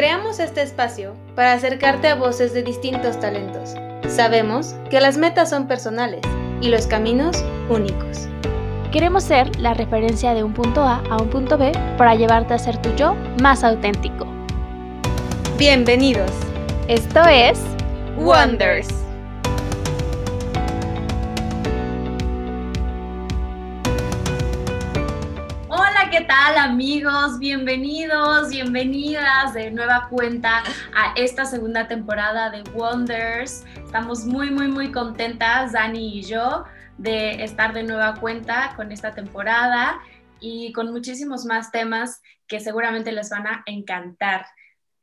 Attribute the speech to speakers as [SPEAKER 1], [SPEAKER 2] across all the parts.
[SPEAKER 1] Creamos este espacio para acercarte a voces de distintos talentos. Sabemos que las metas son personales y los caminos únicos.
[SPEAKER 2] Queremos ser la referencia de un punto A a un punto B para llevarte a ser tu yo más auténtico.
[SPEAKER 1] Bienvenidos.
[SPEAKER 2] Esto es
[SPEAKER 1] Wonders.
[SPEAKER 3] Tal amigos? Bienvenidos, bienvenidas de nueva cuenta a esta segunda temporada de Wonders. Estamos muy, muy, muy contentas, Dani y yo, de estar de nueva cuenta con esta temporada y con muchísimos más temas que seguramente les van a encantar.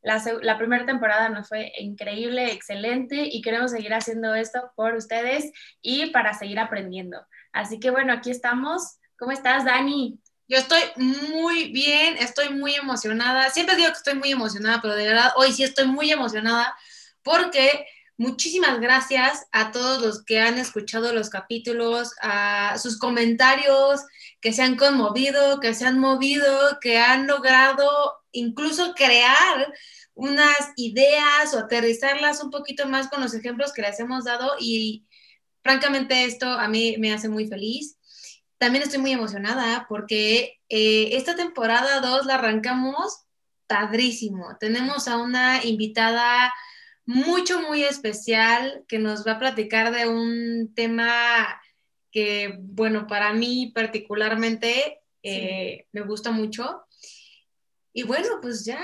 [SPEAKER 3] La, la, primera temporada nos fue increíble, excelente y queremos seguir haciendo esto por ustedes y para seguir aprendiendo. Así que bueno, aquí estamos. ¿Cómo estás, Dani?
[SPEAKER 4] Yo estoy muy bien, estoy muy emocionada. Siempre digo que estoy muy emocionada, pero de verdad hoy sí estoy muy emocionada porque muchísimas gracias a todos los que han escuchado los capítulos, a sus comentarios, que se han conmovido, que se han movido, que han logrado incluso crear unas ideas o aterrizarlas un poquito más con los ejemplos que les hemos dado y francamente esto a mí me hace muy feliz. También estoy muy emocionada porque eh, esta temporada 2 la arrancamos padrísimo. Tenemos a una invitada mucho, muy especial que nos va a platicar de un tema que, bueno, para mí particularmente eh, me gusta mucho. Y bueno, pues ya,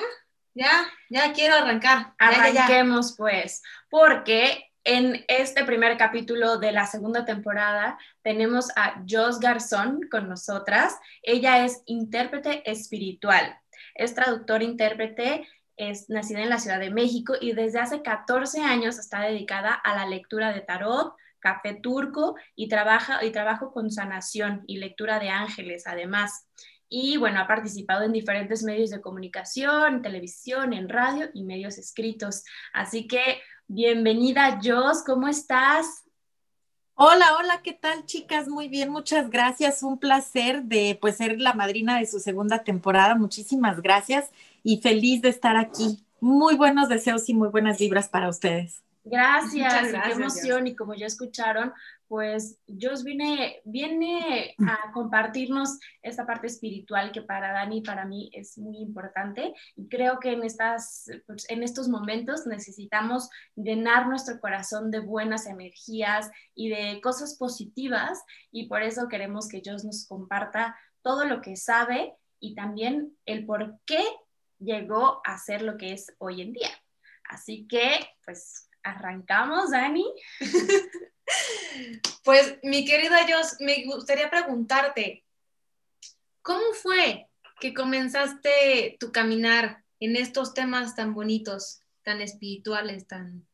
[SPEAKER 4] ya, ya quiero arrancar.
[SPEAKER 3] Arranquemos ya, ya. pues, porque en este primer capítulo de la segunda temporada tenemos a Jos Garzón con nosotras. Ella es intérprete espiritual, es traductora intérprete, es nacida en la Ciudad de México y desde hace 14 años está dedicada a la lectura de tarot, café turco y trabaja y trabajo con sanación y lectura de ángeles además. Y bueno, ha participado en diferentes medios de comunicación, televisión, en radio y medios escritos. Así que Bienvenida, Jos, ¿cómo estás?
[SPEAKER 5] Hola, hola, ¿qué tal, chicas? Muy bien, muchas gracias. Un placer de pues ser la madrina de su segunda temporada. Muchísimas gracias y feliz de estar aquí. Muy buenos deseos y muy buenas vibras para ustedes.
[SPEAKER 3] Gracias, gracias qué emoción. Y como ya escucharon, pues Dios viene, a compartirnos esta parte espiritual que para Dani y para mí es muy importante. Y creo que en, estas, pues, en estos momentos necesitamos llenar nuestro corazón de buenas energías y de cosas positivas. Y por eso queremos que Dios nos comparta todo lo que sabe y también el por qué llegó a ser lo que es hoy en día. Así que, pues, arrancamos, Dani.
[SPEAKER 4] Pues mi querida Jos, me gustaría preguntarte, ¿cómo fue que comenzaste tu caminar en estos temas tan bonitos, tan espirituales, tan,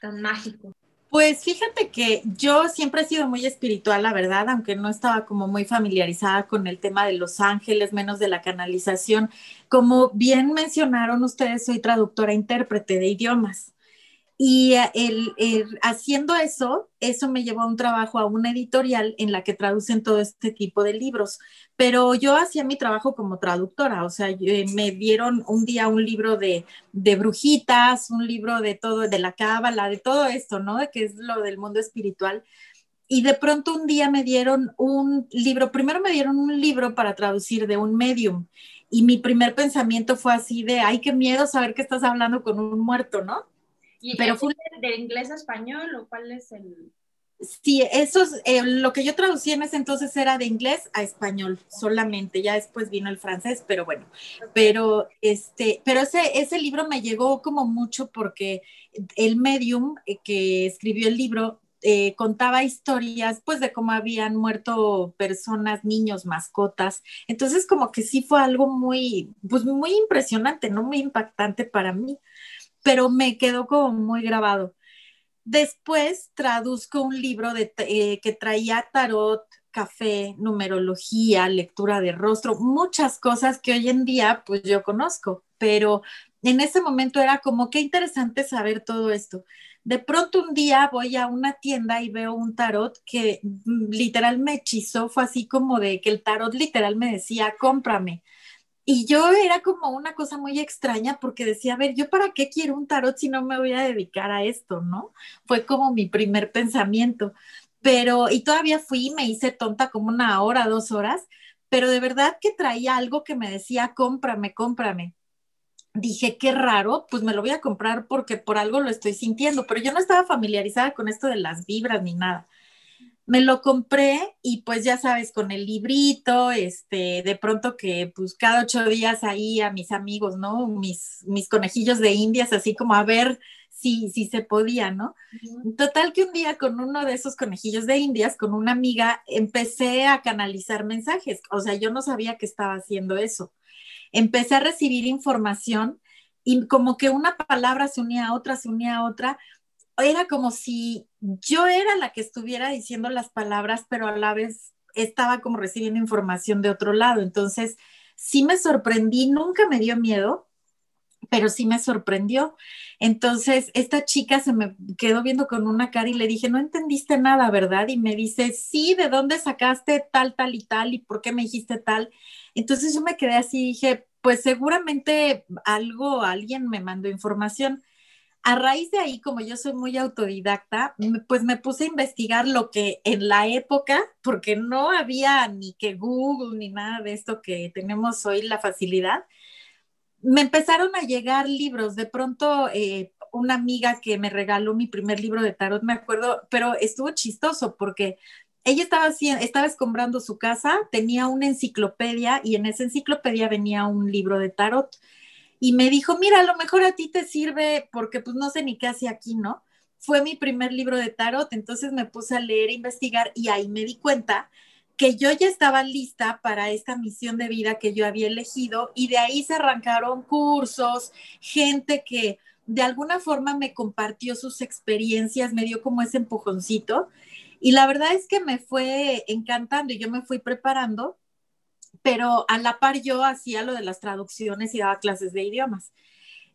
[SPEAKER 4] tan mágicos?
[SPEAKER 5] Pues fíjate que yo siempre he sido muy espiritual, la verdad, aunque no estaba como muy familiarizada con el tema de los ángeles, menos de la canalización. Como bien mencionaron ustedes, soy traductora e intérprete de idiomas. Y eh, el, haciendo eso, eso me llevó a un trabajo a una editorial en la que traducen todo este tipo de libros. Pero yo hacía mi trabajo como traductora, o sea, yo, eh, me dieron un día un libro de, de, brujitas, un libro de todo, de la cábala, de todo esto, ¿no? De que es lo del mundo espiritual. Y de pronto un día me dieron un libro, primero me dieron un libro para traducir de un medium. Y mi primer pensamiento fue así de, ay, qué miedo saber que estás hablando con un muerto, ¿no?
[SPEAKER 3] ¿Y pero fue de inglés a español o cuál es el...?
[SPEAKER 5] Sí, eso es, eh, lo que yo traducí en ese entonces era de inglés a español solamente, ya después vino el francés, pero bueno, pero este, pero ese, ese libro me llegó como mucho porque el medium eh, que escribió el libro eh, contaba historias pues de cómo habían muerto personas, niños, mascotas. Entonces como que sí fue algo muy, pues muy impresionante, ¿no? Muy impactante para mí pero me quedó como muy grabado. Después traduzco un libro de, eh, que traía tarot, café, numerología, lectura de rostro, muchas cosas que hoy en día pues yo conozco, pero en ese momento era como qué interesante saber todo esto. De pronto un día voy a una tienda y veo un tarot que mm, literal me hechizó, fue así como de que el tarot literal me decía, cómprame Y yo era como una cosa muy extraña porque decía, a ver, ¿yo para qué quiero un tarot si no me voy a dedicar a esto, no? Fue como mi primer pensamiento. Pero, y todavía fui, me hice tonta como una hora, dos horas, pero de verdad que traía algo que me decía, cómprame, cómprame. Dije, qué raro, pues me lo voy a comprar porque por algo lo estoy sintiendo, pero yo no estaba familiarizada con esto de las vibras ni nada me lo compré y pues ya sabes, con el librito, este, de pronto que pues cada ocho días ahí a mis amigos, ¿no? Mis, mis conejillos de indias, así como a ver si, si se podía, ¿no? Total que un día con uno de esos conejillos de indias, con una amiga, empecé a canalizar mensajes, o sea, yo no sabía que estaba haciendo eso. Empecé a recibir información y como que una palabra se unía a otra, se unía a otra, era como si yo era la que estuviera diciendo las palabras, pero a la vez estaba como recibiendo información de otro lado. Entonces, sí me sorprendí, nunca me dio miedo, pero sí me sorprendió. Entonces, esta chica se me quedó viendo con una cara y le dije, no entendiste nada, ¿verdad? Y me dice, sí, ¿de dónde sacaste tal, tal y tal? ¿Y por qué me dijiste tal? Entonces yo me quedé así y dije, pues seguramente algo, alguien me mandó información a raíz de ahí, como yo soy muy autodidacta, pues me puse a investigar lo que en la época, porque no había ni que Google ni nada de esto que tenemos hoy la facilidad, me empezaron a llegar libros. De pronto, eh, una amiga que me regaló mi primer libro de tarot, me acuerdo, pero estuvo chistoso porque ella estaba, estaba escombrando su casa, tenía una enciclopedia y en esa enciclopedia venía un libro de tarot y me dijo, mira, a lo mejor a ti te sirve porque pues no sé ni qué hacía aquí, ¿no? Fue mi primer libro de tarot, entonces me puse a leer e investigar y ahí me di cuenta que yo ya estaba lista para esta misión de vida que yo había elegido y de ahí se arrancaron cursos, gente que de alguna forma me compartió sus experiencias, me dio como ese empujoncito y la verdad es que me fue encantando y yo me fui preparando pero a la par yo hacía lo de las traducciones y daba clases de idiomas.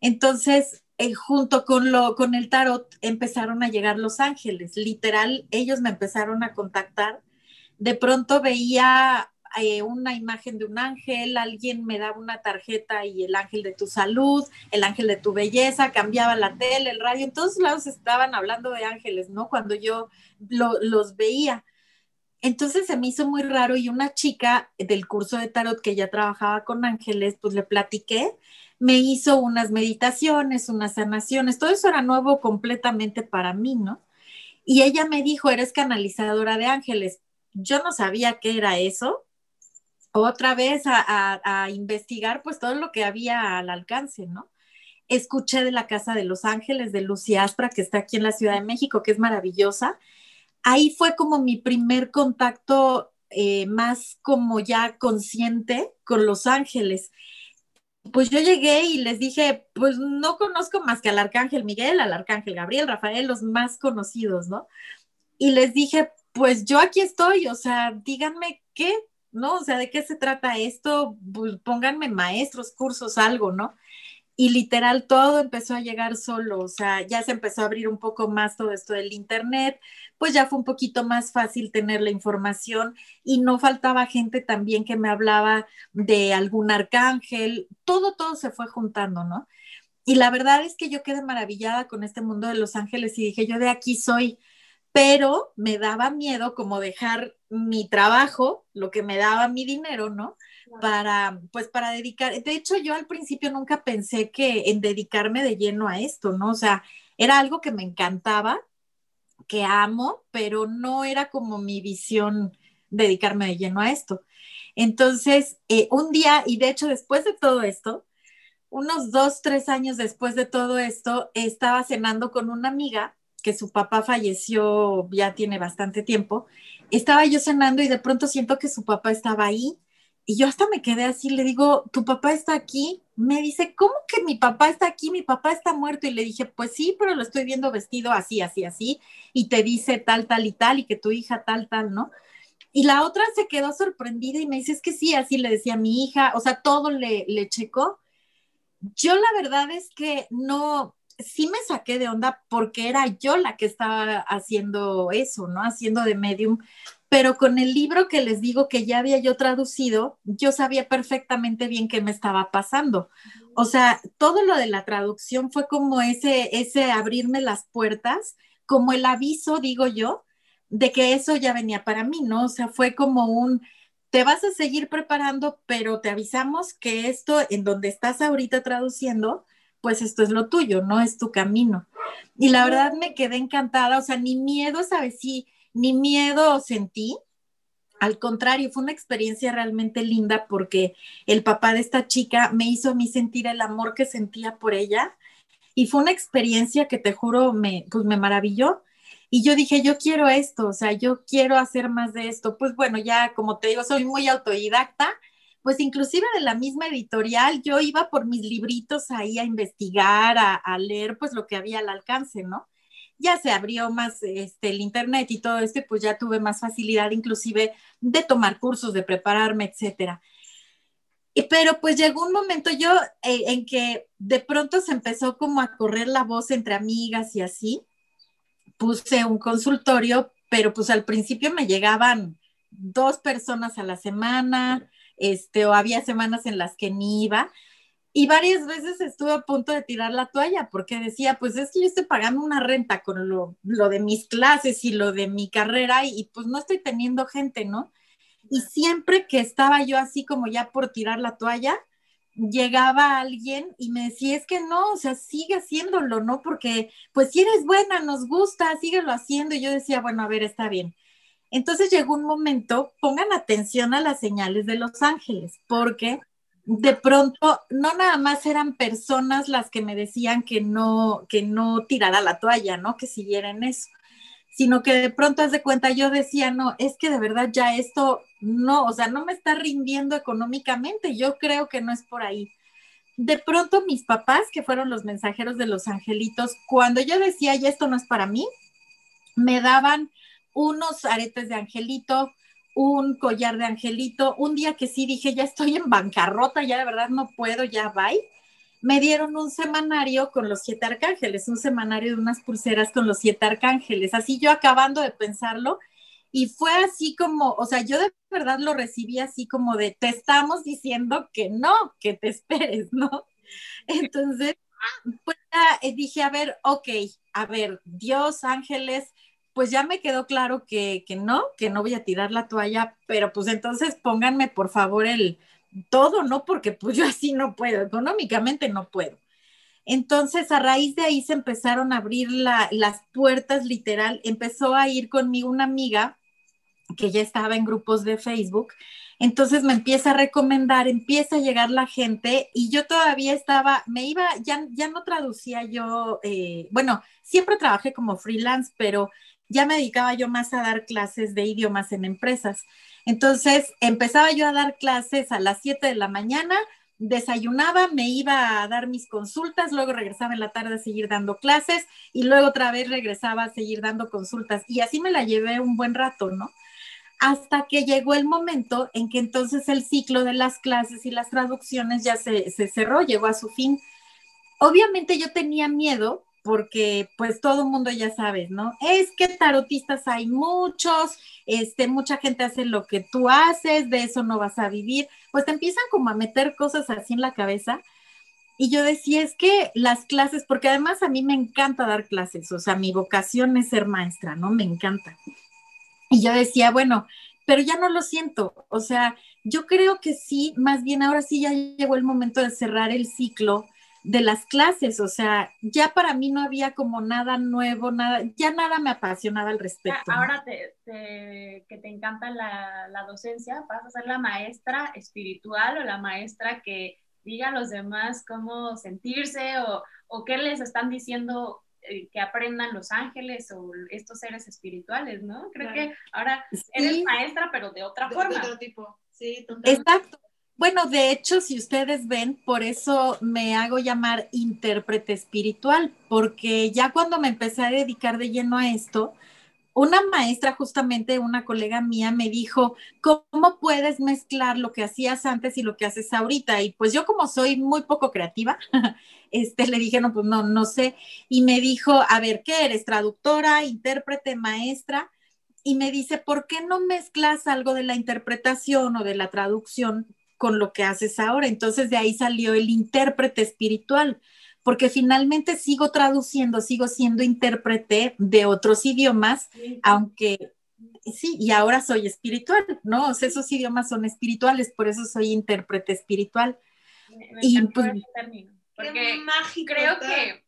[SPEAKER 5] Entonces, eh, junto con, lo, con el tarot empezaron a llegar los ángeles. Literal, ellos me empezaron a contactar. De pronto veía eh, una imagen de un ángel, alguien me daba una tarjeta y el ángel de tu salud, el ángel de tu belleza, cambiaba la tele, el radio, en todos lados estaban hablando de ángeles, ¿no? Cuando yo los veía. Entonces se me hizo muy raro y una chica del curso de tarot que ya trabajaba con ángeles, pues le platiqué, me hizo unas meditaciones, unas sanaciones, todo eso era nuevo completamente para mí, ¿no? Y ella me dijo, eres canalizadora de ángeles. Yo no sabía qué era eso. Otra vez a, a investigar pues todo lo que había al alcance, ¿no? Escuché de la Casa de los Ángeles de Lucy Aspra, que está aquí en la Ciudad de México, que es maravillosa ahí fue como mi primer contacto eh, más como ya consciente con Los Ángeles. Pues yo llegué y les dije, pues no conozco más que al Arcángel Miguel, al Arcángel Gabriel, Rafael, los más conocidos, ¿no? Y les dije, pues yo aquí estoy, o sea, díganme qué, ¿no? O sea, ¿de qué se trata esto? Pues pónganme maestros, cursos, algo, ¿no? y literal todo empezó a llegar solo, o sea, ya se empezó a abrir un poco más todo esto del Internet, pues ya fue un poquito más fácil tener la información y no faltaba gente también que me hablaba de algún arcángel, todo, todo se fue juntando, ¿no? Y la verdad es que yo quedé maravillada con este mundo de los ángeles y dije, yo de aquí soy, pero me daba miedo como dejar mi trabajo, lo que me daba mi dinero, ¿no? para, pues para dedicar, de hecho yo al principio nunca pensé que en dedicarme de lleno a esto, ¿no? O sea, era algo que me encantaba, que amo, pero no era como mi visión dedicarme de lleno a esto. Entonces, eh, un día, y de hecho después de todo esto, unos dos, tres años después de todo esto, estaba cenando con una amiga que su papá falleció ya tiene bastante tiempo. Estaba yo cenando y de pronto siento que su papá estaba ahí y yo hasta me quedé así, le digo, ¿tu papá está aquí? Me dice, ¿cómo que mi papá está aquí? Mi papá está muerto. Y le dije, pues sí, pero lo estoy viendo vestido así, así, así. Y te dice tal, tal y tal, y que tu hija tal, tal, ¿no? Y la otra se quedó sorprendida y me dice, es que sí, así le decía mi hija, o sea, todo le, le checó. Yo la verdad es que no, sí me saqué de onda porque era yo la que estaba haciendo eso, ¿no? Haciendo de medium. Pero con el libro que les digo que ya había yo traducido, yo sabía perfectamente bien qué me estaba pasando. O sea, todo lo de la traducción fue como ese, ese abrirme las puertas, como el aviso, digo yo, de que eso ya venía para mí, ¿no? O sea, fue como un, te vas a seguir preparando, pero te avisamos que esto en donde estás ahorita traduciendo, pues esto es lo tuyo, no es tu camino. Y la verdad me quedé encantada, o sea, ni miedo, ¿sabes? Sí, ni miedo sentí. Al contrario, fue una experiencia realmente linda porque el papá de esta chica me hizo a mí sentir el amor que sentía por ella y fue una experiencia que te juro me, pues me maravilló. Y yo dije, yo quiero esto, o sea, yo quiero hacer más de esto. Pues bueno, ya como te digo, soy muy autodidacta, pues inclusive de la misma editorial, yo iba por mis libritos ahí a investigar, a, a leer pues lo que había al alcance, ¿no? Ya se abrió más este, el internet y todo esto, pues ya tuve más facilidad inclusive de tomar cursos, de prepararme, etcétera. Pero pues llegó un momento yo eh, en que de pronto se empezó como a correr la voz entre amigas y así. Puse un consultorio, pero pues al principio me llegaban dos personas a la semana, este, o había semanas en las que ni iba. Y varias veces estuve a punto de tirar la toalla porque decía, pues es que yo estoy pagando una renta con lo, de mis clases y lo de mi carrera y, pues no estoy teniendo gente, ¿no? Y siempre que estaba yo así como ya por tirar la toalla, llegaba alguien y me decía, es que no, o sea, sigue haciéndolo, ¿no? Porque pues si eres buena, nos gusta, síguelo haciendo. Y yo decía, bueno, a ver, está bien. Entonces llegó un momento, pongan atención a las señales de los ángeles, porque de pronto no nada más eran personas las que me decían que no, que no tirara la toalla, ¿no? Que siguiera en eso, sino que de pronto, haz de cuenta, yo decía, no, es que de verdad ya esto no, o sea, no me está rindiendo económicamente, yo creo que no es por ahí. De pronto mis papás, que fueron los mensajeros de los angelitos, cuando yo decía, ya esto no es para mí, me daban unos aretes de angelito, un collar de angelito. Un día que sí dije, ya estoy en bancarrota, ya de verdad no puedo, ya bye. Me dieron un semanario con los siete arcángeles, un semanario de unas pulseras con los siete arcángeles. Así yo acabando de pensarlo, y fue así como, o sea, yo de verdad lo recibí así como de, te estamos diciendo que no, que te esperes, ¿no? Entonces, pues eh, dije, a ver, ok, a ver, Dios, ángeles, pues ya me quedó claro que, no, que no voy a tirar la toalla, pero pues entonces pónganme por favor el todo, ¿no? Porque pues yo así no puedo, económicamente no puedo. Entonces, a raíz de ahí se empezaron a abrir las puertas, literal. Empezó a ir conmigo una amiga que ya estaba en grupos de Facebook. Entonces me empieza a recomendar, empieza a llegar la gente y yo todavía estaba, me iba, ya, ya no traducía yo, eh, bueno, siempre trabajé como freelance, pero ya me dedicaba yo más a dar clases de idiomas en empresas. Entonces, empezaba yo a dar clases a las 7 de la mañana, desayunaba, me iba a dar mis consultas, luego regresaba en la tarde a seguir dando clases y luego otra vez regresaba a seguir dando consultas. Y así me la llevé un buen rato, ¿no? Hasta que llegó el momento en que entonces el ciclo de las clases y las traducciones ya se, se cerró, llegó a su fin. Obviamente yo tenía miedo porque pues todo el mundo ya sabes, ¿no? Es que tarotistas hay muchos, este, mucha gente hace lo que tú haces, de eso no vas a vivir, pues te empiezan como a meter cosas así en la cabeza. Y yo decía, es que las clases, porque además a mí me encanta dar clases, o sea, mi vocación es ser maestra, ¿no? Me encanta. Y yo decía, bueno, pero ya no lo siento, o sea, yo creo que sí, más bien ahora sí ya llegó el momento de cerrar el ciclo de las clases, o sea, ya para mí no había como nada nuevo, nada, ya nada me apasionaba al respecto.
[SPEAKER 3] Ahora te, que te encanta la, la, docencia, vas a ser la maestra espiritual o la maestra que diga a los demás cómo sentirse o, o qué les están diciendo eh, que aprendan los ángeles o estos seres espirituales, ¿no? Creo que ahora eres maestra, pero de otra forma. De
[SPEAKER 4] otro tipo, sí,
[SPEAKER 5] totalmente. Exacto. Bueno, de hecho, si ustedes ven, por eso me hago llamar intérprete espiritual, porque ya cuando me empecé a dedicar de lleno a esto, una maestra, justamente una colega mía, me dijo, ¿cómo puedes mezclar lo que hacías antes y lo que haces ahorita? Y pues yo como soy muy poco creativa, este, le dije, no, pues no, no sé. Y me dijo, a ver, ¿qué eres? ¿Traductora, intérprete, maestra? Y me dice, ¿por qué no mezclas algo de la interpretación o de la traducción con lo que haces ahora? Entonces de ahí salió el intérprete espiritual porque finalmente sigo traduciendo, sigo siendo intérprete de otros idiomas, aunque sí, y ahora soy espiritual, ¿no? O sea, esos idiomas son espirituales, por eso soy intérprete espiritual.
[SPEAKER 3] y pues, porque mágico, creo que,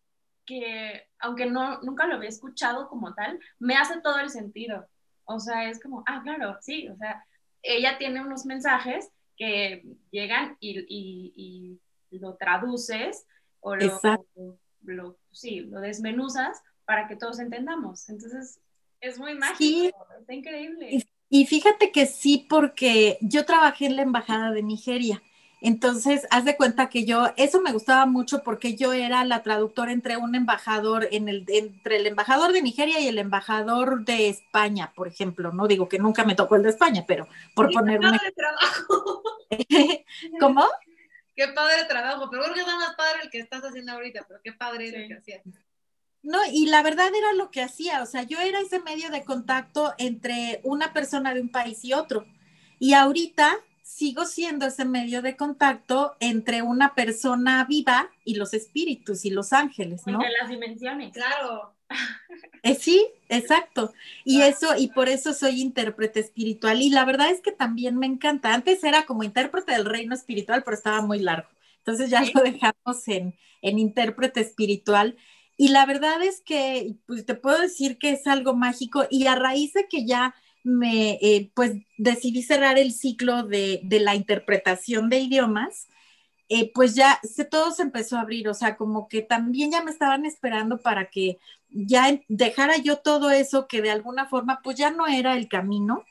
[SPEAKER 3] que, aunque no, nunca lo había escuchado como tal, me hace todo el sentido. O sea, es como, ah, claro, sí, o sea, ella tiene unos mensajes que llegan y, y, y lo traduces o lo, sí, lo desmenuzas para que todos entendamos. Entonces, es muy mágico, está increíble.
[SPEAKER 5] Y, fíjate que sí, porque yo trabajé en la Embajada de Nigeria. Entonces, haz de cuenta que yo, eso me gustaba mucho porque yo era la traductora entre un embajador, en el, entre el embajador de Nigeria y el embajador de España, por ejemplo. No digo que nunca me tocó el de España, pero por poner un...
[SPEAKER 4] trabajo.
[SPEAKER 5] ¿Cómo?
[SPEAKER 4] qué padre trabajo, pero creo que es más padre el que estás haciendo ahorita, pero qué padre lo que hacías.
[SPEAKER 5] No, y la verdad era lo que hacía, o sea, yo era ese medio de contacto entre una persona de un país y otro. Y ahorita sigo siendo ese medio de contacto entre una persona viva y los espíritus y los ángeles, ¿no?
[SPEAKER 3] Entre las dimensiones.
[SPEAKER 4] Claro.
[SPEAKER 5] Eh, sí, exacto. Y eso, y por eso soy intérprete espiritual. Y la verdad es que también me encanta. Antes era como intérprete del reino espiritual, pero estaba muy largo. Entonces ya lo dejamos en, en intérprete espiritual. Y la verdad es que, pues te puedo decir que es algo mágico. Y a raíz de que ya me, eh, pues decidí cerrar el ciclo de, de la interpretación de idiomas, eh, pues ya se, todo se empezó a abrir, o sea, como que también ya me estaban esperando para que ya dejara yo todo eso que de alguna forma pues ya no era el camino,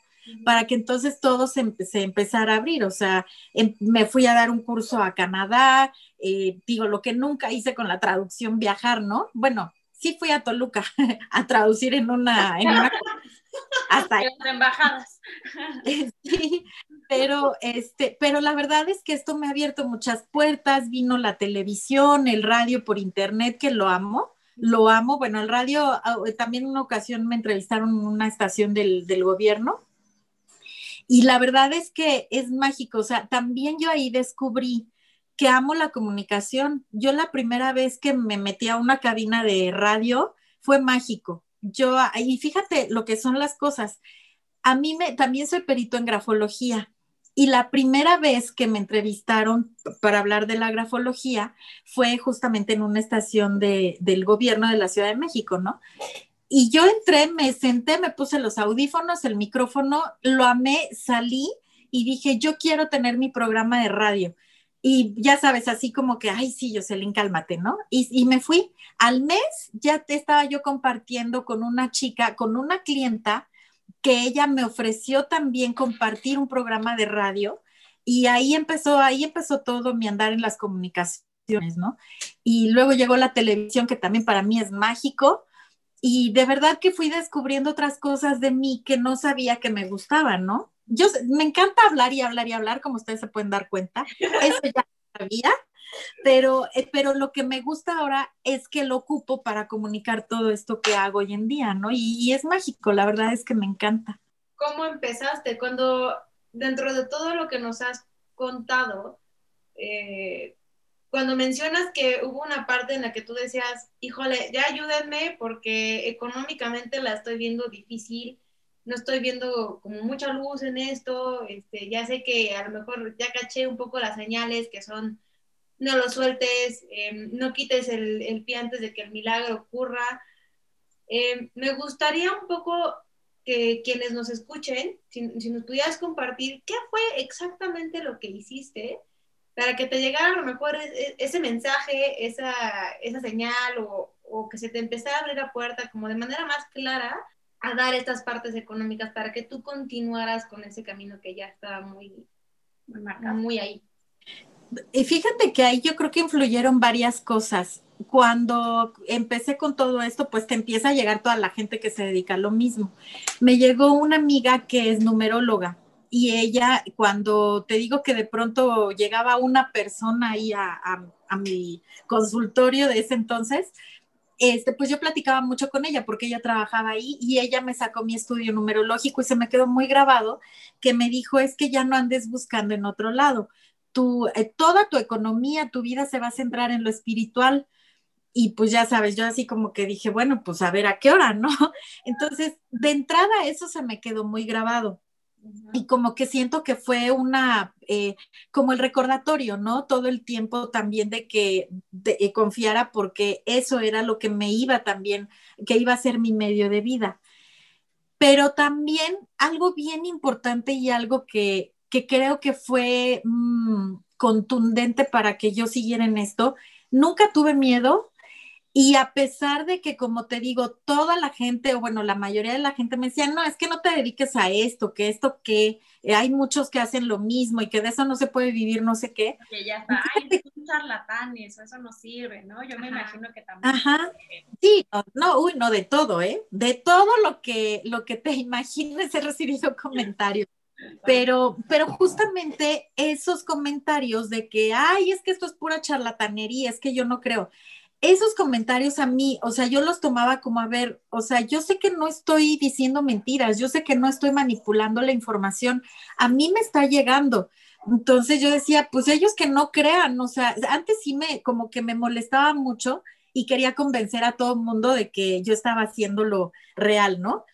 [SPEAKER 5] para que entonces todo se, empezara a abrir, o sea, em, me fui a dar un curso a Canadá, eh, digo, lo que nunca hice con la traducción, viajar, ¿no? Bueno, sí fui a Toluca a traducir en una, en una
[SPEAKER 3] hasta las embajadas.
[SPEAKER 5] Sí, pero este, pero la verdad es que esto me ha abierto muchas puertas, vino la televisión, el radio por internet, que lo amo, lo amo. Bueno, el radio, también una ocasión me entrevistaron en una estación del, del gobierno. Y la verdad es que es mágico, o sea, también yo ahí descubrí que amo la comunicación. Yo la primera vez que me metí a una cabina de radio fue mágico. Yo, y fíjate lo que son las cosas. A mí me, también soy perito en grafología y la primera vez que me entrevistaron para hablar de la grafología fue justamente en una estación de, del gobierno de la Ciudad de México, ¿no? Y yo entré, me senté, me puse los audífonos, el micrófono, lo amé, salí y dije, yo quiero tener mi programa de radio. Y ya sabes, así como que, ay, sí, Jocelyn, cálmate, ¿no? Y, y me fui. Al mes ya te estaba yo compartiendo con una chica, con una clienta que ella me ofreció también compartir un programa de radio y ahí empezó, ahí empezó todo mi andar en las comunicaciones, ¿no? Y luego llegó la televisión, que también para mí es mágico, y de verdad que fui descubriendo otras cosas de mí que no sabía que me gustaban, ¿no? Yo me encanta hablar y hablar y hablar, como ustedes se pueden dar cuenta, eso ya sabía, pero, eh, pero lo que me gusta ahora es que lo ocupo para comunicar todo esto que hago hoy en día, ¿no? Y, es mágico, la verdad es que me encanta.
[SPEAKER 4] ¿Cómo empezaste? Cuando dentro de todo lo que nos has contado, eh, cuando mencionas que hubo una parte en la que tú decías, híjole, ya ayúdenme porque económicamente la estoy viendo difícil, no estoy viendo como mucha luz en esto, este, ya sé que a lo mejor ya caché un poco las señales que son no lo sueltes, em, no quites el, pie antes de que el milagro ocurra. Em, me gustaría un poco que quienes nos escuchen, si, nos pudieras compartir qué fue exactamente lo que hiciste para que te llegara a lo mejor e, e, ese mensaje, esa, esa señal o, o, que se te empezara a abrir la puerta como de manera más clara a dar estas partes económicas para que tú continuaras con ese camino que ya estaba muy, muy, muy ahí.
[SPEAKER 5] Y fíjate que ahí yo creo que influyeron varias cosas. cuando empecé con todo esto, pues te empieza a llegar toda la gente que se dedica a lo mismo. Me llegó una amiga que es numeróloga y ella, cuando te digo que de pronto llegaba una persona ahí a, a mi consultorio de ese entonces, este, pues yo platicaba mucho con ella porque ella trabajaba ahí y ella me sacó mi estudio numerológico y se me quedó muy grabado que me dijo es que ya no andes buscando en otro lado. Tu, eh, toda tu economía, tu vida se va a centrar en lo espiritual. Y pues ya sabes, yo así como que dije, bueno, pues a ver a qué hora, ¿no? Entonces, de entrada eso se me quedó muy grabado y como que siento que fue una, eh, como el recordatorio, ¿no? Todo el tiempo también de que eh, confiara porque eso era lo que me iba también, que iba a ser mi medio de vida. Pero también algo bien importante y algo que, que creo que fue mm, contundente para que yo siguiera en esto, nunca tuve miedo y a pesar de que, como te digo, toda la gente, o bueno, la mayoría de la gente me decía, no, es que no te dediques a esto, que esto que eh, hay muchos que hacen lo mismo y que de eso no se puede vivir, no sé qué.
[SPEAKER 3] Que ya está, ay, son charlatanes, eso no sirve, ¿no? Yo me imagino que también.
[SPEAKER 5] Ajá. Sí, no, uy, no, de todo, ¿eh? De todo lo que, lo que te imagines he recibido comentarios. Pero, pero justamente esos comentarios de que, ay, es que esto es pura charlatanería, es que yo no creo esos comentarios a mí, o sea, yo los tomaba como a ver, o sea, yo sé que no estoy diciendo mentiras, yo sé que no estoy manipulando la información, a mí me está llegando. Entonces yo decía, pues ellos que no crean, o sea, antes sí me, como que me molestaba mucho y quería convencer a todo el mundo de que yo estaba haciendo lo real, ¿no?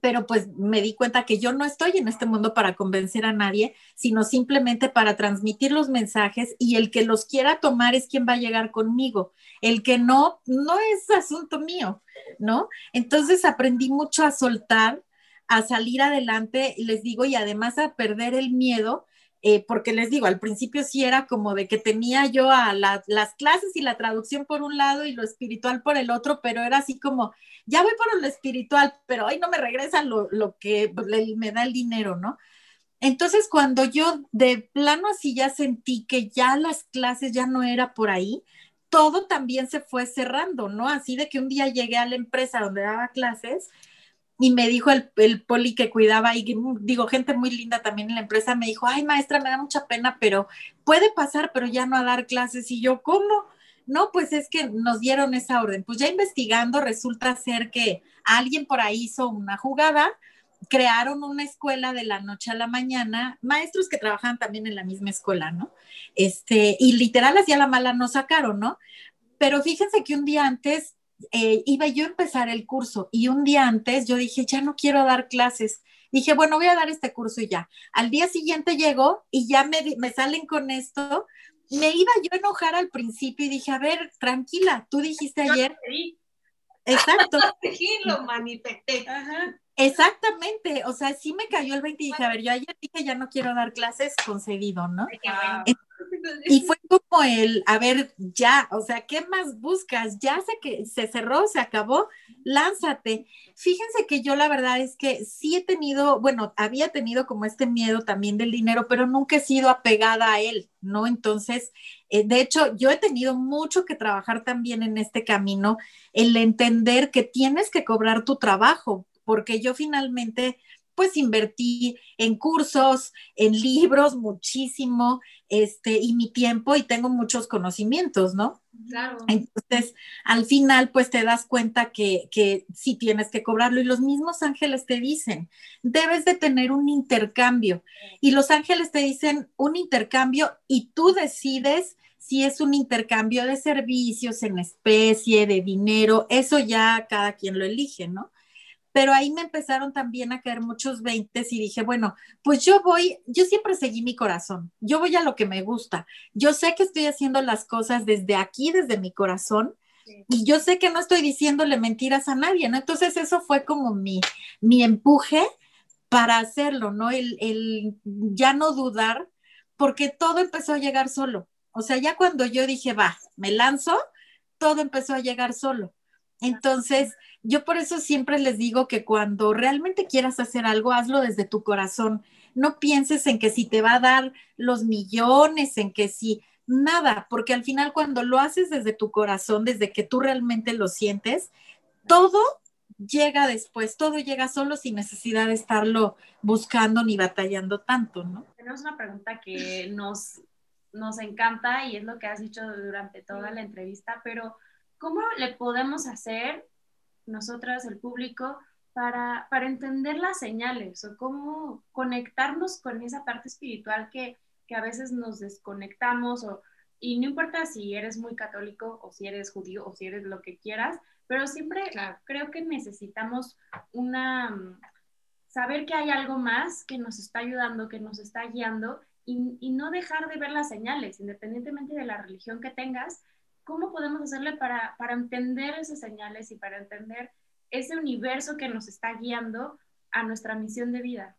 [SPEAKER 5] Pero pues me di cuenta que yo no estoy en este mundo para convencer a nadie, sino simplemente para transmitir los mensajes y el que los quiera tomar es quien va a llegar conmigo. El que no, no es asunto mío, ¿no? Entonces aprendí mucho a soltar, a salir adelante, les digo, y además a perder el miedo eh, porque les digo, al principio sí era como de que tenía yo a las clases y la traducción por un lado y lo espiritual por el otro, pero era así como, ya voy por lo espiritual, pero hoy no me regresa lo, que me da el dinero, ¿no? Entonces, cuando yo de plano así ya sentí que ya las clases ya no era por ahí, todo también se fue cerrando, ¿no? Así de que un día llegué a la empresa donde daba clases y me dijo el, el, poli que cuidaba y digo, gente muy linda también en la empresa, me dijo, ay maestra, me da mucha pena, pero puede pasar, pero ya no a dar clases. Y yo, ¿cómo? No, pues es que nos dieron esa orden. Pues ya investigando, resulta ser que alguien por ahí hizo una jugada, crearon una escuela de la noche a la mañana, maestros que trabajaban también en la misma escuela, ¿no? Este, y literal hacía la mala no sacaron, ¿no? Pero fíjense que un día antes eh, iba yo a empezar el curso y un día antes yo dije, ya no quiero dar clases. Dije, bueno, voy a dar este curso y ya. Al día siguiente llego y ya me, me salen con esto. Me iba yo a enojar al principio y dije, a ver, tranquila, tú dijiste ayer. Exacto.
[SPEAKER 4] lo manifesté.
[SPEAKER 5] Exactamente, o sea, sí me cayó el 20 y dije, a ver, yo ayer dije ya no quiero dar clases, concedido, ¿no? Y fue como el, a ver, ya, o sea, ¿qué más buscas? Ya sé que se cerró, se acabó, lánzate. Fíjense que yo la verdad es que sí he tenido, bueno, había tenido como este miedo también del dinero, pero nunca he sido apegada a él, ¿no? Entonces, eh, de hecho, yo he tenido mucho que trabajar también en este camino, el entender que tienes que cobrar tu trabajo, porque yo finalmente pues invertí en cursos, en libros, muchísimo, este, y mi tiempo y tengo muchos conocimientos, ¿no?
[SPEAKER 3] Claro.
[SPEAKER 5] Entonces, al final, pues te das cuenta que, que sí tienes que cobrarlo y los mismos ángeles te dicen, debes de tener un intercambio y los ángeles te dicen un intercambio y tú decides si es un intercambio de servicios en especie, de dinero, eso ya cada quien lo elige, ¿no? Pero ahí me empezaron también a caer muchos veintes y dije, bueno, pues yo voy, yo siempre seguí mi corazón, yo voy a lo que me gusta, yo sé que estoy haciendo las cosas desde aquí, desde mi corazón, y yo sé que no estoy diciéndole mentiras a nadie, ¿no? Entonces eso fue como mi, mi empuje para hacerlo, ¿no? El, el ya no dudar, porque todo empezó a llegar solo. O sea, ya cuando yo dije, va, me lanzo, todo empezó a llegar solo. Entonces, yo por eso siempre les digo que cuando realmente quieras hacer algo, hazlo desde tu corazón. No pienses en que si te va a dar los millones, en que si nada, porque al final cuando lo haces desde tu corazón, desde que tú realmente lo sientes, todo llega después, todo llega solo sin necesidad de estarlo buscando ni batallando tanto, ¿no?
[SPEAKER 3] Tenemos una pregunta que nos, nos encanta y es lo que has dicho durante toda la entrevista, pero ¿cómo le podemos hacer nosotras, el público, para, para entender las señales o cómo conectarnos con esa parte espiritual que, que a veces nos desconectamos o, y no importa si eres muy católico o si eres judío o si eres lo que quieras, pero siempre creo que necesitamos una, mm, saber que hay algo más que nos está ayudando, que nos está guiando y, y, no dejar de ver las señales, independientemente de la religión que tengas, ¿cómo podemos hacerle para, para entender esas señales y para entender ese universo que nos está guiando a nuestra misión de vida?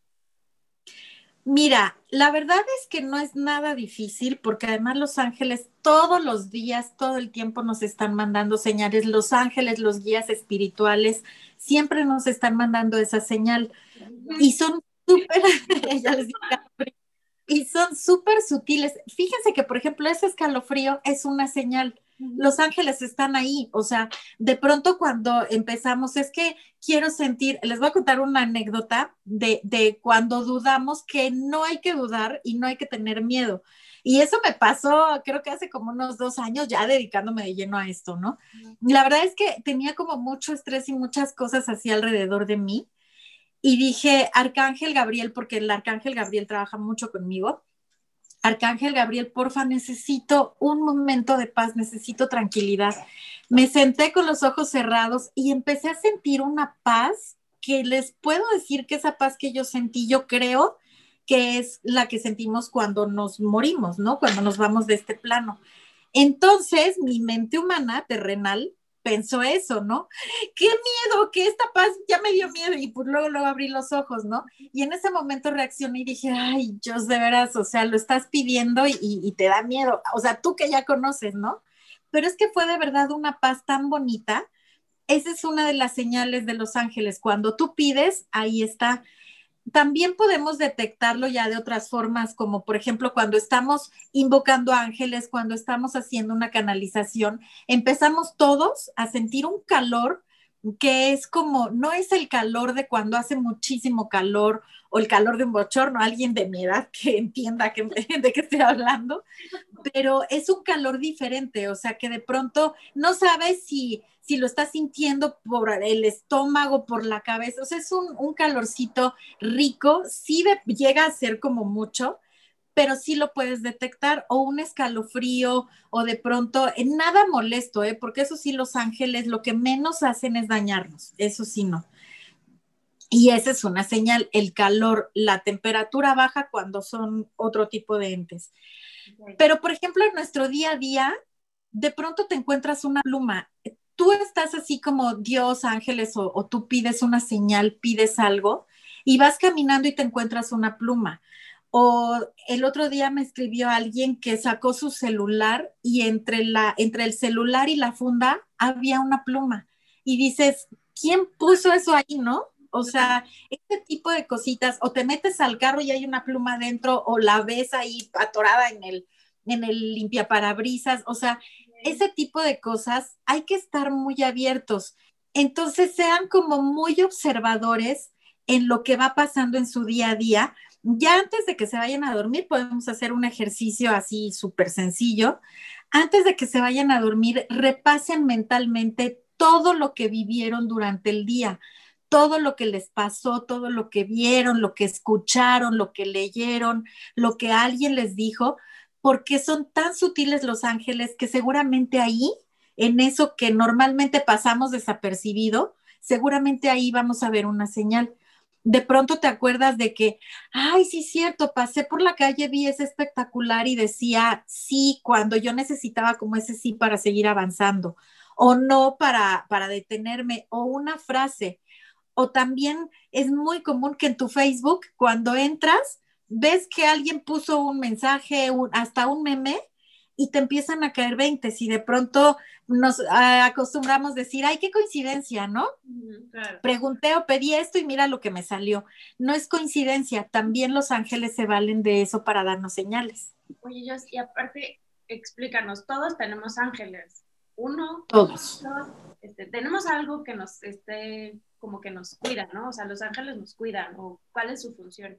[SPEAKER 5] Mira, la verdad es que no es nada difícil porque además los ángeles todos los días, todo el tiempo nos están mandando señales. Los ángeles, los guías espirituales, siempre nos están mandando esa señal. Y son súper, y son súper sutiles. Fíjense que, por ejemplo, ese escalofrío es una señal. Los ángeles están ahí, o sea, de pronto cuando empezamos, es que quiero sentir, les voy a contar una anécdota de, de cuando dudamos que no hay que dudar y no hay que tener miedo. Y eso me pasó, creo que hace como unos dos años ya dedicándome de lleno a esto, ¿no? La verdad es que tenía como mucho estrés y muchas cosas así alrededor de mí. Y dije, Arcángel Gabriel, porque el Arcángel Gabriel trabaja mucho conmigo, Arcángel Gabriel, porfa, necesito un momento de paz, necesito tranquilidad. Me senté con los ojos cerrados y empecé a sentir una paz que les puedo decir que esa paz que yo sentí, yo creo que es la que sentimos cuando nos morimos, ¿no? Cuando nos vamos de este plano. Entonces, mi mente humana terrenal pensó eso, ¿no? Qué miedo, que esta paz ya me dio miedo y pues luego, luego abrí los ojos, ¿no? Y en ese momento reaccioné y dije, ay, Dios, de veras, o sea, lo estás pidiendo y, y te da miedo, o sea, tú que ya conoces, ¿no? Pero es que fue de verdad una paz tan bonita. Esa es una de las señales de los ángeles. Cuando tú pides, ahí está también podemos detectarlo ya de otras formas, como por ejemplo cuando estamos invocando ángeles, cuando estamos haciendo una canalización, empezamos todos a sentir un calor que es como, no es el calor de cuando hace muchísimo calor o el calor de un bochorno, alguien de mi edad que entienda que, de qué estoy hablando, pero es un calor diferente, o sea que de pronto no sabes si, si lo estás sintiendo por el estómago, por la cabeza, o sea, es un, un calorcito rico, sí llega a ser como mucho, pero sí lo puedes detectar, o un escalofrío, o de pronto, eh, nada molesto, ¿eh? porque eso sí, los ángeles lo que menos hacen es dañarnos, eso sí no. Y esa es una señal, el calor, la temperatura baja cuando son otro tipo de entes. Pero, por ejemplo, en nuestro día a día, de pronto te encuentras una pluma. Tú estás así como Dios, ángeles, o, tú pides una señal, pides algo, y vas caminando y te encuentras una pluma o el otro día me escribió alguien que sacó su celular y entre, la, entre el celular y la funda había una pluma. Y dices, ¿quién puso eso ahí, no? O sea, este tipo de cositas, o te metes al carro y hay una pluma dentro, o la ves ahí atorada en el, en el limpiaparabrisas, o sea, ese tipo de cosas hay que estar muy abiertos. Entonces, sean como muy observadores en lo que va pasando en su día a día, ya antes de que se vayan a dormir, podemos hacer un ejercicio así súper sencillo. Antes de que se vayan a dormir, repasen mentalmente todo lo que vivieron durante el día, todo lo que les pasó, todo lo que vieron, lo que escucharon, lo que leyeron, lo que alguien les dijo, porque son tan sutiles los ángeles que seguramente ahí, en eso que normalmente pasamos desapercibido, seguramente ahí vamos a ver una señal de pronto te acuerdas de que, ay, sí, cierto, pasé por la calle, vi ese espectacular y decía sí cuando yo necesitaba como ese sí para seguir avanzando, o no para, para detenerme, o una frase. O también es muy común que en tu Facebook, cuando entras, ves que alguien puso un mensaje, hasta un meme, y te empiezan a caer 20 y de pronto nos ah, acostumbramos a decir, ay, qué coincidencia, ¿no? Pregunté o pedí esto y mira lo que me salió. No es coincidencia, también los ángeles se valen de eso para darnos señales.
[SPEAKER 3] Oye, yo, y aparte, explícanos, todos tenemos ángeles. Uno,
[SPEAKER 5] todos.
[SPEAKER 3] este, tenemos algo que nos esté como que nos cuida, ¿no? O sea, los ángeles nos cuidan, o cuál es su función.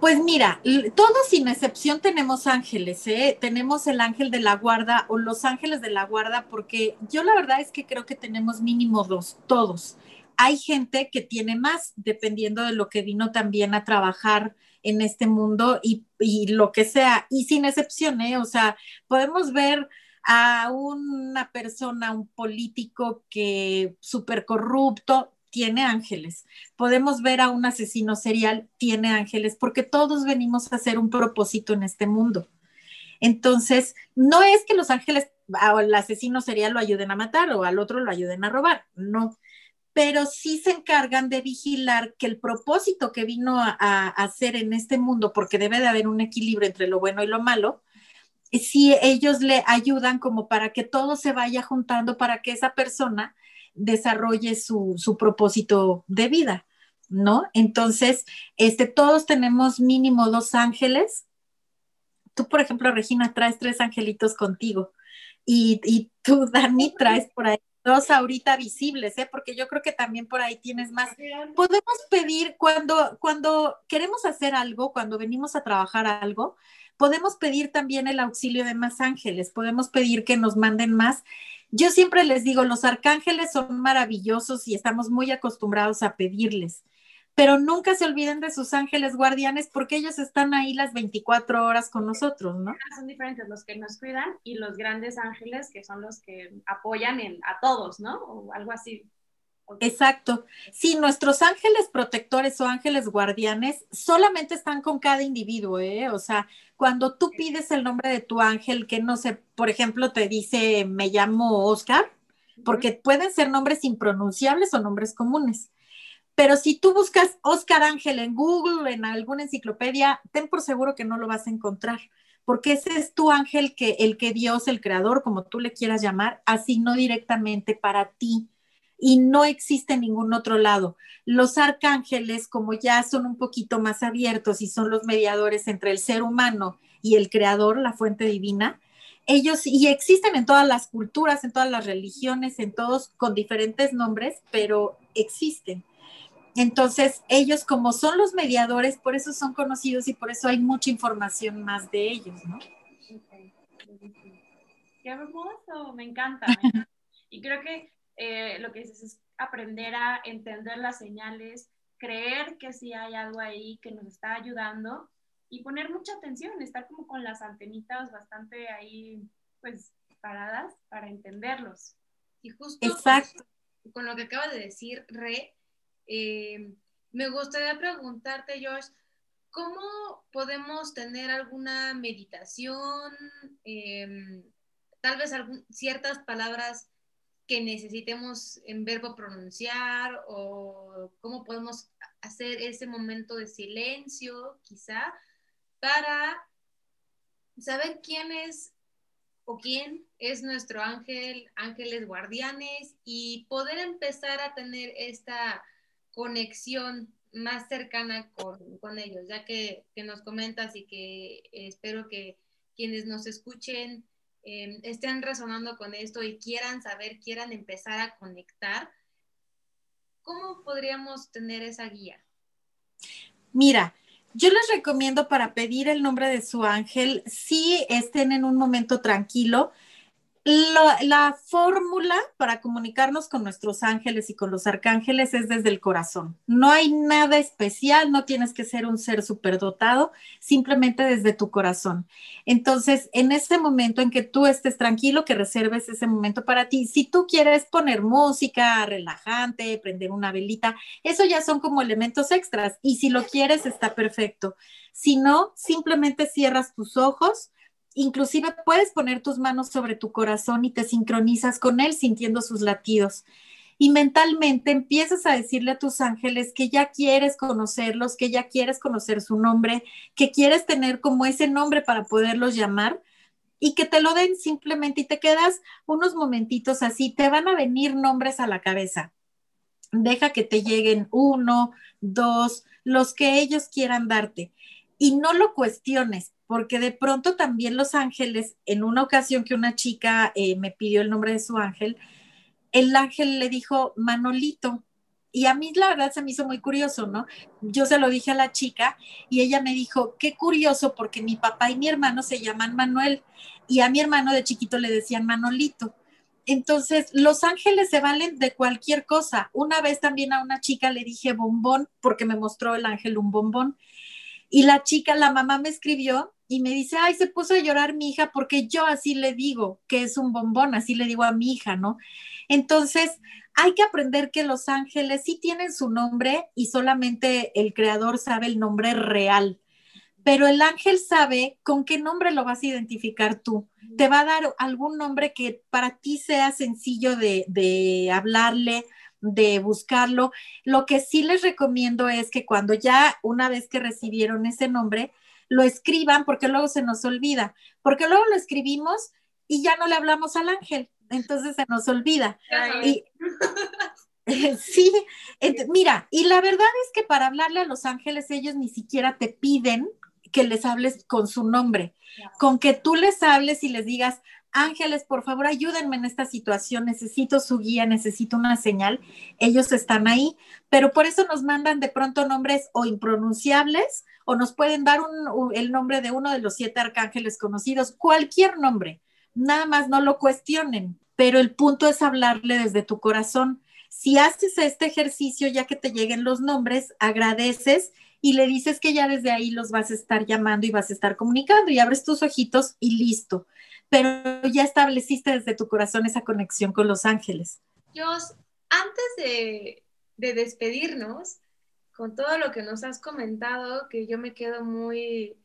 [SPEAKER 5] Pues mira, todos sin excepción tenemos ángeles, ¿eh? Tenemos el ángel de la guarda o los ángeles de la guarda, porque yo la verdad es que creo que tenemos mínimo dos, todos. Hay gente que tiene más, dependiendo de lo que vino también a trabajar en este mundo y, lo que sea, y sin excepción, ¿eh? O sea, podemos ver a una persona, un político que súper corrupto, tiene ángeles. Podemos ver a un asesino serial, tiene ángeles, porque todos venimos a hacer un propósito en este mundo. Entonces, no es que los ángeles al asesino serial lo ayuden a matar o al otro lo ayuden a robar, no, pero sí se encargan de vigilar que el propósito que vino a, a hacer en este mundo, porque debe de haber un equilibrio entre lo bueno y lo malo, si ellos le ayudan como para que todo se vaya juntando para que esa persona desarrolle su, su propósito de vida, ¿no? Entonces, este, todos tenemos mínimo dos ángeles. Tú, por ejemplo, Regina, traes tres angelitos contigo y, y tú, Dani, traes por ahí dos ahorita visibles, ¿eh? porque yo creo que también por ahí tienes más. Podemos pedir cuando, cuando queremos hacer algo, cuando venimos a trabajar algo, podemos pedir también el auxilio de más ángeles, podemos pedir que nos manden más. Yo siempre les digo, los arcángeles son maravillosos y estamos muy acostumbrados a pedirles, pero nunca se olviden de sus ángeles guardianes porque ellos están ahí las 24 horas con nosotros, ¿no?
[SPEAKER 3] Son diferentes los que nos cuidan y los grandes ángeles que son los que apoyan a todos, ¿no? O algo así.
[SPEAKER 5] Exacto. Sí, nuestros ángeles protectores o ángeles guardianes solamente están con cada individuo, ¿eh? O sea, cuando tú pides el nombre de tu ángel, que no sé, por ejemplo, te dice, me llamo Oscar, porque pueden ser nombres impronunciables o nombres comunes. Pero si tú buscas Oscar Ángel en Google, en alguna enciclopedia, ten por seguro que no lo vas a encontrar, porque ese es tu ángel que el que Dios, el creador, como tú le quieras llamar, asignó directamente para ti y no existe en ningún otro lado. Los arcángeles, como ya son un poquito más abiertos y son los mediadores entre el ser humano y el creador, la fuente divina, ellos y existen en todas las culturas, en todas las religiones, en todos con diferentes nombres, pero existen. Entonces, ellos como son los mediadores, por eso son conocidos y por eso hay mucha información más de ellos, ¿no?
[SPEAKER 3] Qué hermoso, me encanta. y creo que eh, lo que dices es aprender a entender las señales, creer que sí hay algo ahí que nos está ayudando y poner mucha atención, estar como con las antenitas bastante ahí, pues, paradas para entenderlos.
[SPEAKER 4] Y justo Exacto. Con, lo que acaba de decir Re, eh, me gustaría preguntarte, Josh, ¿cómo podemos tener alguna meditación, em, tal vez ciertas palabras que necesitemos en verbo pronunciar o cómo podemos hacer ese momento de silencio, quizá, para saber quién es o quién es nuestro ángel, ángeles guardianes y poder empezar a tener esta conexión más cercana con, ellos, ya que, que, nos comentas y que espero que quienes nos escuchen Em, estén resonando con esto y quieran saber, quieran empezar a conectar, ¿cómo podríamos tener esa guía?
[SPEAKER 5] Mira, yo les recomiendo para pedir el nombre de su ángel, si estén en un momento tranquilo, la, fórmula para comunicarnos con nuestros ángeles y con los arcángeles es desde el corazón. No hay nada especial, no tienes que ser un ser superdotado, simplemente desde tu corazón. Entonces, en ese momento en que tú estés tranquilo, que reserves ese momento para ti, si tú quieres poner música relajante, prender una velita, eso ya son como elementos extras y si lo quieres está perfecto. Si no, simplemente cierras tus ojos Inclusive puedes poner tus manos sobre tu corazón y te sincronizas con él sintiendo sus latidos. Y mentalmente empiezas a decirle a tus ángeles que ya quieres conocerlos, que ya quieres conocer su nombre, que quieres tener como ese nombre para poderlos llamar y que te lo den simplemente y te quedas unos momentitos así, te van a venir nombres a la cabeza. Deja que te lleguen uno, dos, los que ellos quieran darte y no lo cuestiones porque de pronto también los ángeles, en una ocasión que una chica eh, me pidió el nombre de su ángel, el ángel le dijo Manolito. Y a mí la verdad se me hizo muy curioso, ¿no? Yo se lo dije a la chica y ella me dijo, qué curioso porque mi papá y mi hermano se llaman Manuel y a mi hermano de chiquito le decían Manolito. Entonces, los ángeles se valen de cualquier cosa. Una vez también a una chica le dije bombón porque me mostró el ángel un bombón. Y la chica, la mamá me escribió y me dice, ay, se puso a llorar mi hija porque yo así le digo que es un bombón, así le digo a mi hija, ¿no? Entonces, hay que aprender que los ángeles sí tienen su nombre y solamente el creador sabe el nombre real, pero el ángel sabe con qué nombre lo vas a identificar tú. Te va a dar algún nombre que para ti sea sencillo de, de hablarle, de buscarlo. Lo que sí les recomiendo es que cuando ya una vez que recibieron ese nombre, lo escriban porque luego se nos olvida, porque luego lo escribimos y ya no le hablamos al ángel entonces se nos olvida. Y, sí, mira, y la verdad es que para hablarle a los ángeles ellos ni siquiera te piden que les hables con su nombre, con que tú les hables y les digas, ángeles, por favor, ayúdenme en esta situación, necesito su guía, necesito una señal, ellos están ahí, pero por eso nos mandan de pronto nombres o impronunciables o nos pueden dar el nombre de uno de los siete arcángeles conocidos, cualquier nombre nada más no lo cuestionen, pero el punto es hablarle desde tu corazón. Si haces este ejercicio, ya que te lleguen los nombres, agradeces y le dices que ya desde ahí los vas a estar llamando y vas a estar comunicando y abres tus ojitos y listo. Pero ya estableciste desde tu corazón esa conexión con los ángeles.
[SPEAKER 4] Dios, antes de, de despedirnos, con todo lo que nos has comentado, que yo me quedo muy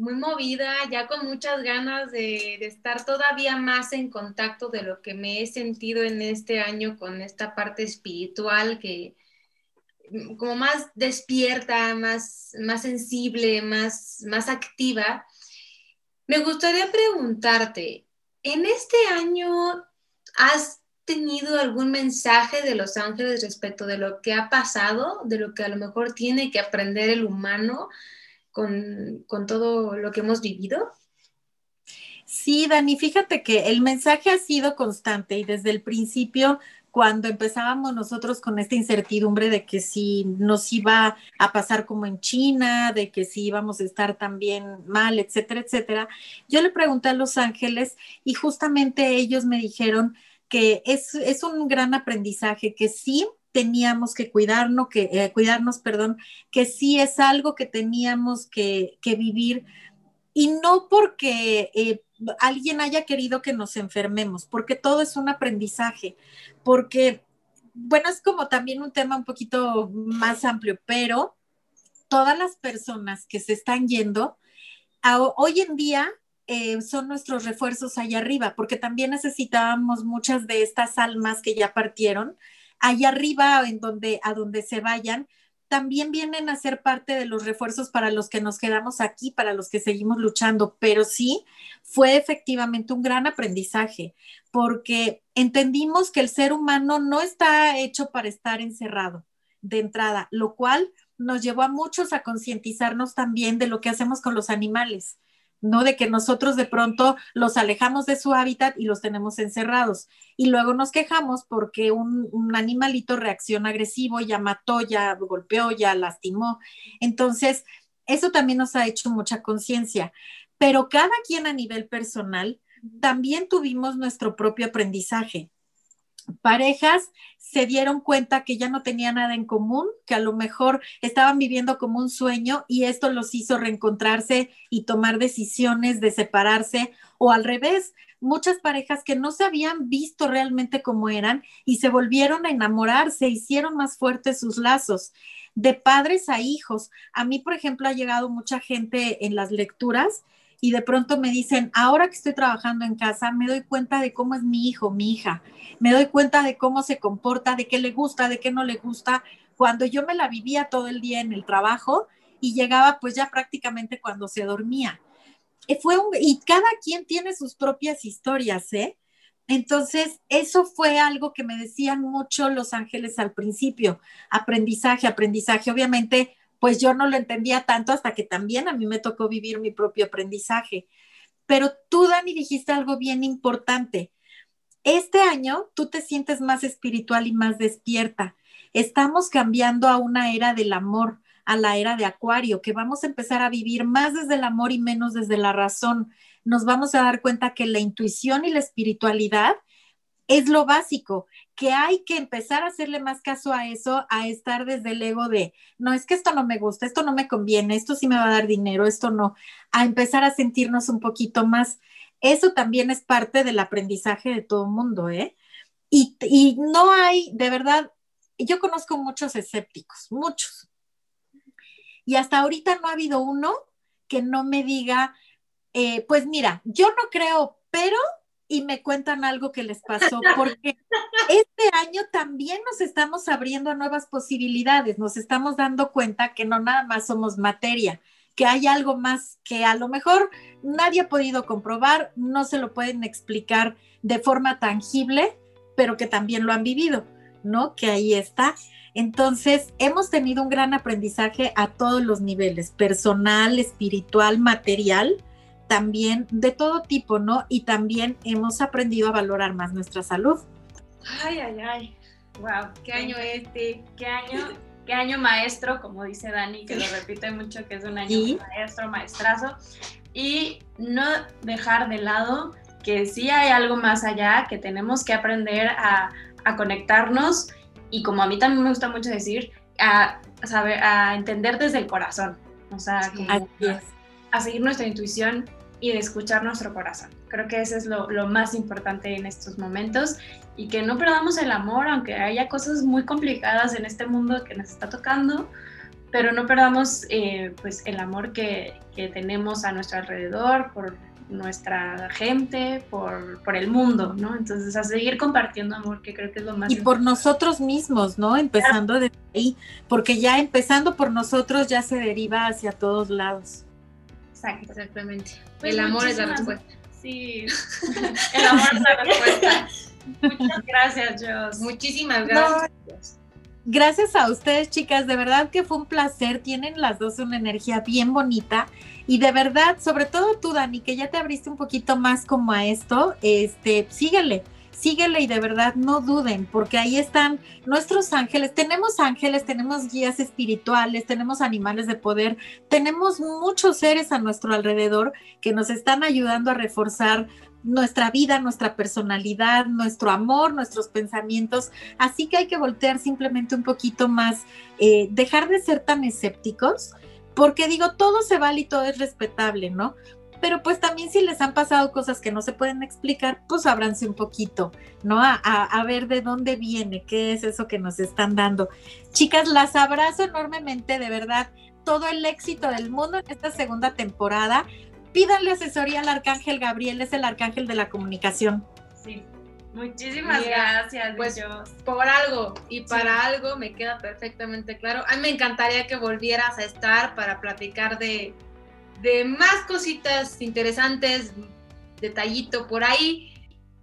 [SPEAKER 4] muy movida, ya con muchas ganas de, estar todavía más en contacto de lo que me he sentido en este año con esta parte espiritual que mm, como más despierta, más, más sensible, más, más activa. Me gustaría preguntarte, ¿en este año has tenido algún mensaje de los ángeles respecto de lo que ha pasado, de lo que a lo mejor tiene que aprender el humano? con, todo lo que hemos vivido?
[SPEAKER 5] Sí, Dani, fíjate que el mensaje ha sido constante y desde el principio, cuando empezábamos nosotros con esta incertidumbre de que si nos iba a pasar como en China, de que si íbamos a estar también mal, etcétera, etcétera, yo le pregunté a Los Ángeles y justamente ellos me dijeron que es, es un gran aprendizaje, que sí, teníamos que cuidarnos, que, eh, cuidarnos, perdón, que sí es algo que teníamos que, vivir. Y no porque eh, alguien haya querido que nos enfermemos, porque todo es un aprendizaje, porque, bueno, es como también un tema un poquito más amplio, pero todas las personas que se están yendo, hoy en día eh, son nuestros refuerzos allá arriba, porque también necesitábamos muchas de estas almas que ya partieron allá arriba, en donde, a donde se vayan, también vienen a ser parte de los refuerzos para los que nos quedamos aquí, para los que seguimos luchando, pero sí fue efectivamente un gran aprendizaje, porque entendimos que el ser humano no está hecho para estar encerrado de entrada, lo cual nos llevó a muchos a concientizarnos también de lo que hacemos con los animales. ¿No? De que nosotros de pronto los alejamos de su hábitat y los tenemos encerrados. Y luego nos quejamos porque un, un, animalito reacciona agresivo, ya mató, ya golpeó, ya lastimó. Entonces, eso también nos ha hecho mucha conciencia. Pero cada quien a nivel personal, también tuvimos nuestro propio aprendizaje parejas se dieron cuenta que ya no tenía nada en común, que a lo mejor estaban viviendo como un sueño y esto los hizo reencontrarse y tomar decisiones de separarse o al revés, muchas parejas que no se habían visto realmente como eran y se volvieron a enamorar, se hicieron más fuertes sus lazos de padres a hijos. A mí, por ejemplo, ha llegado mucha gente en las lecturas y de pronto me dicen, ahora que estoy trabajando en casa, me doy cuenta de cómo es mi hijo, mi hija, me doy cuenta de cómo se comporta, de qué le gusta, de qué no le gusta, cuando yo me la vivía todo el día en el trabajo y llegaba pues ya prácticamente cuando se dormía. Y, fue y cada quien tiene sus propias historias, ¿eh? Entonces, eso fue algo que me decían mucho los ángeles al principio, aprendizaje, aprendizaje. Obviamente, pues yo no lo entendía tanto hasta que también a mí me tocó vivir mi propio aprendizaje. Pero tú, Dani, dijiste algo bien importante. Este año tú te sientes más espiritual y más despierta. Estamos cambiando a una era del amor, a la era de Acuario, que vamos a empezar a vivir más desde el amor y menos desde la razón. Nos vamos a dar cuenta que la intuición y la espiritualidad es lo básico, que hay que empezar a hacerle más caso a eso, a estar desde el ego de, no, es que esto no me gusta, esto no me conviene, esto sí me va a dar dinero, esto no, a empezar a sentirnos un poquito más. Eso también es parte del aprendizaje de todo mundo, ¿eh? Y, y no hay, de verdad, yo conozco muchos escépticos, muchos. Y hasta ahorita no ha habido uno que no me diga, eh, pues mira, yo no creo, pero y me cuentan algo que les pasó, porque este año también nos estamos abriendo a nuevas posibilidades, nos estamos dando cuenta que no nada más somos materia, que hay algo más que a lo mejor nadie ha podido comprobar, no se lo pueden explicar de forma tangible, pero que también lo han vivido, ¿no? Que ahí está. Entonces, hemos tenido un gran aprendizaje a todos los niveles, personal, espiritual, material, también de todo tipo, ¿no? Y también hemos aprendido a valorar más nuestra salud.
[SPEAKER 3] Ay, ay, ay. Wow, qué año este, qué año, qué año maestro, como dice Dani, que lo repite mucho, que es un año maestro, maestrazo. Y no dejar de lado que sí hay algo más allá, que tenemos que aprender a, a conectarnos y como a mí también me gusta mucho decir, a, saber, a entender desde el corazón. O sea, a seguir nuestra intuición y de escuchar nuestro corazón. Creo que eso es lo, más importante en estos momentos y que no perdamos el amor, aunque haya cosas muy complicadas en este mundo que nos está tocando, pero no perdamos eh, pues el amor que, que, tenemos a nuestro alrededor, por nuestra gente, por, por, el mundo, ¿no? Entonces, a seguir compartiendo amor, que creo que es lo más...
[SPEAKER 5] Y por nosotros mismos, ¿no? Empezando de ahí, porque ya empezando por nosotros ya se deriva hacia todos lados.
[SPEAKER 4] Exactamente. Pues el amor es la respuesta.
[SPEAKER 3] Sí, el amor es la respuesta. Muchas gracias, Jos.
[SPEAKER 4] Muchísimas gracias.
[SPEAKER 5] gracias a ustedes, chicas. De verdad que fue un placer. Tienen las dos una energía bien bonita. Y de verdad, sobre todo tú, Dani, que ya te abriste un poquito más como a esto, este, síguele síguele y de verdad no duden, porque ahí están nuestros ángeles. Tenemos ángeles, tenemos guías espirituales, tenemos animales de poder, tenemos muchos seres a nuestro alrededor que nos están ayudando a reforzar nuestra vida, nuestra personalidad, nuestro amor, nuestros pensamientos. Así que hay que voltear simplemente un poquito más, eh, dejar de ser tan escépticos, porque digo, todo se vale y todo es respetable, ¿no? Pero pues también si les han pasado cosas que no se pueden explicar, pues ábranse un poquito, ¿no? A, a, ver de dónde viene, qué es eso que nos están dando. Chicas, las abrazo enormemente, de verdad, todo el éxito del mundo en esta segunda temporada. Pídanle asesoría al Arcángel Gabriel, es el Arcángel de la comunicación.
[SPEAKER 3] Sí. Muchísimas gracias,
[SPEAKER 4] pues por algo y para algo me queda perfectamente claro. A mí me encantaría que volvieras a estar para platicar de de más cositas interesantes, detallito por ahí.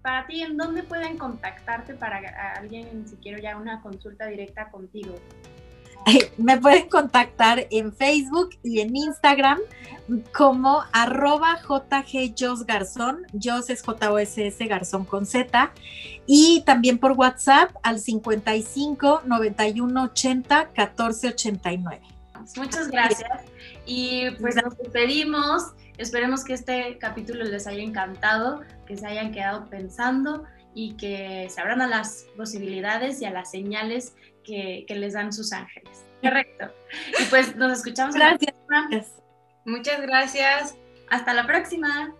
[SPEAKER 3] Para ti, ¿en dónde pueden contactarte para alguien si quiero ya una consulta directa contigo?
[SPEAKER 5] Me pueden contactar en Facebook y en Instagram como arroba JG Jos Garzón, Jos es J-O-S-S Garzón con Z, y también por WhatsApp al 55 91 80 14 89.
[SPEAKER 3] Muchas gracias. Y pues nos despedimos. Esperemos que este capítulo les haya encantado, que se hayan quedado pensando y que se abran a las posibilidades y a las señales que, les dan sus ángeles. Correcto. Y pues nos escuchamos.
[SPEAKER 5] Gracias.
[SPEAKER 4] Muchas gracias.
[SPEAKER 3] Hasta la próxima.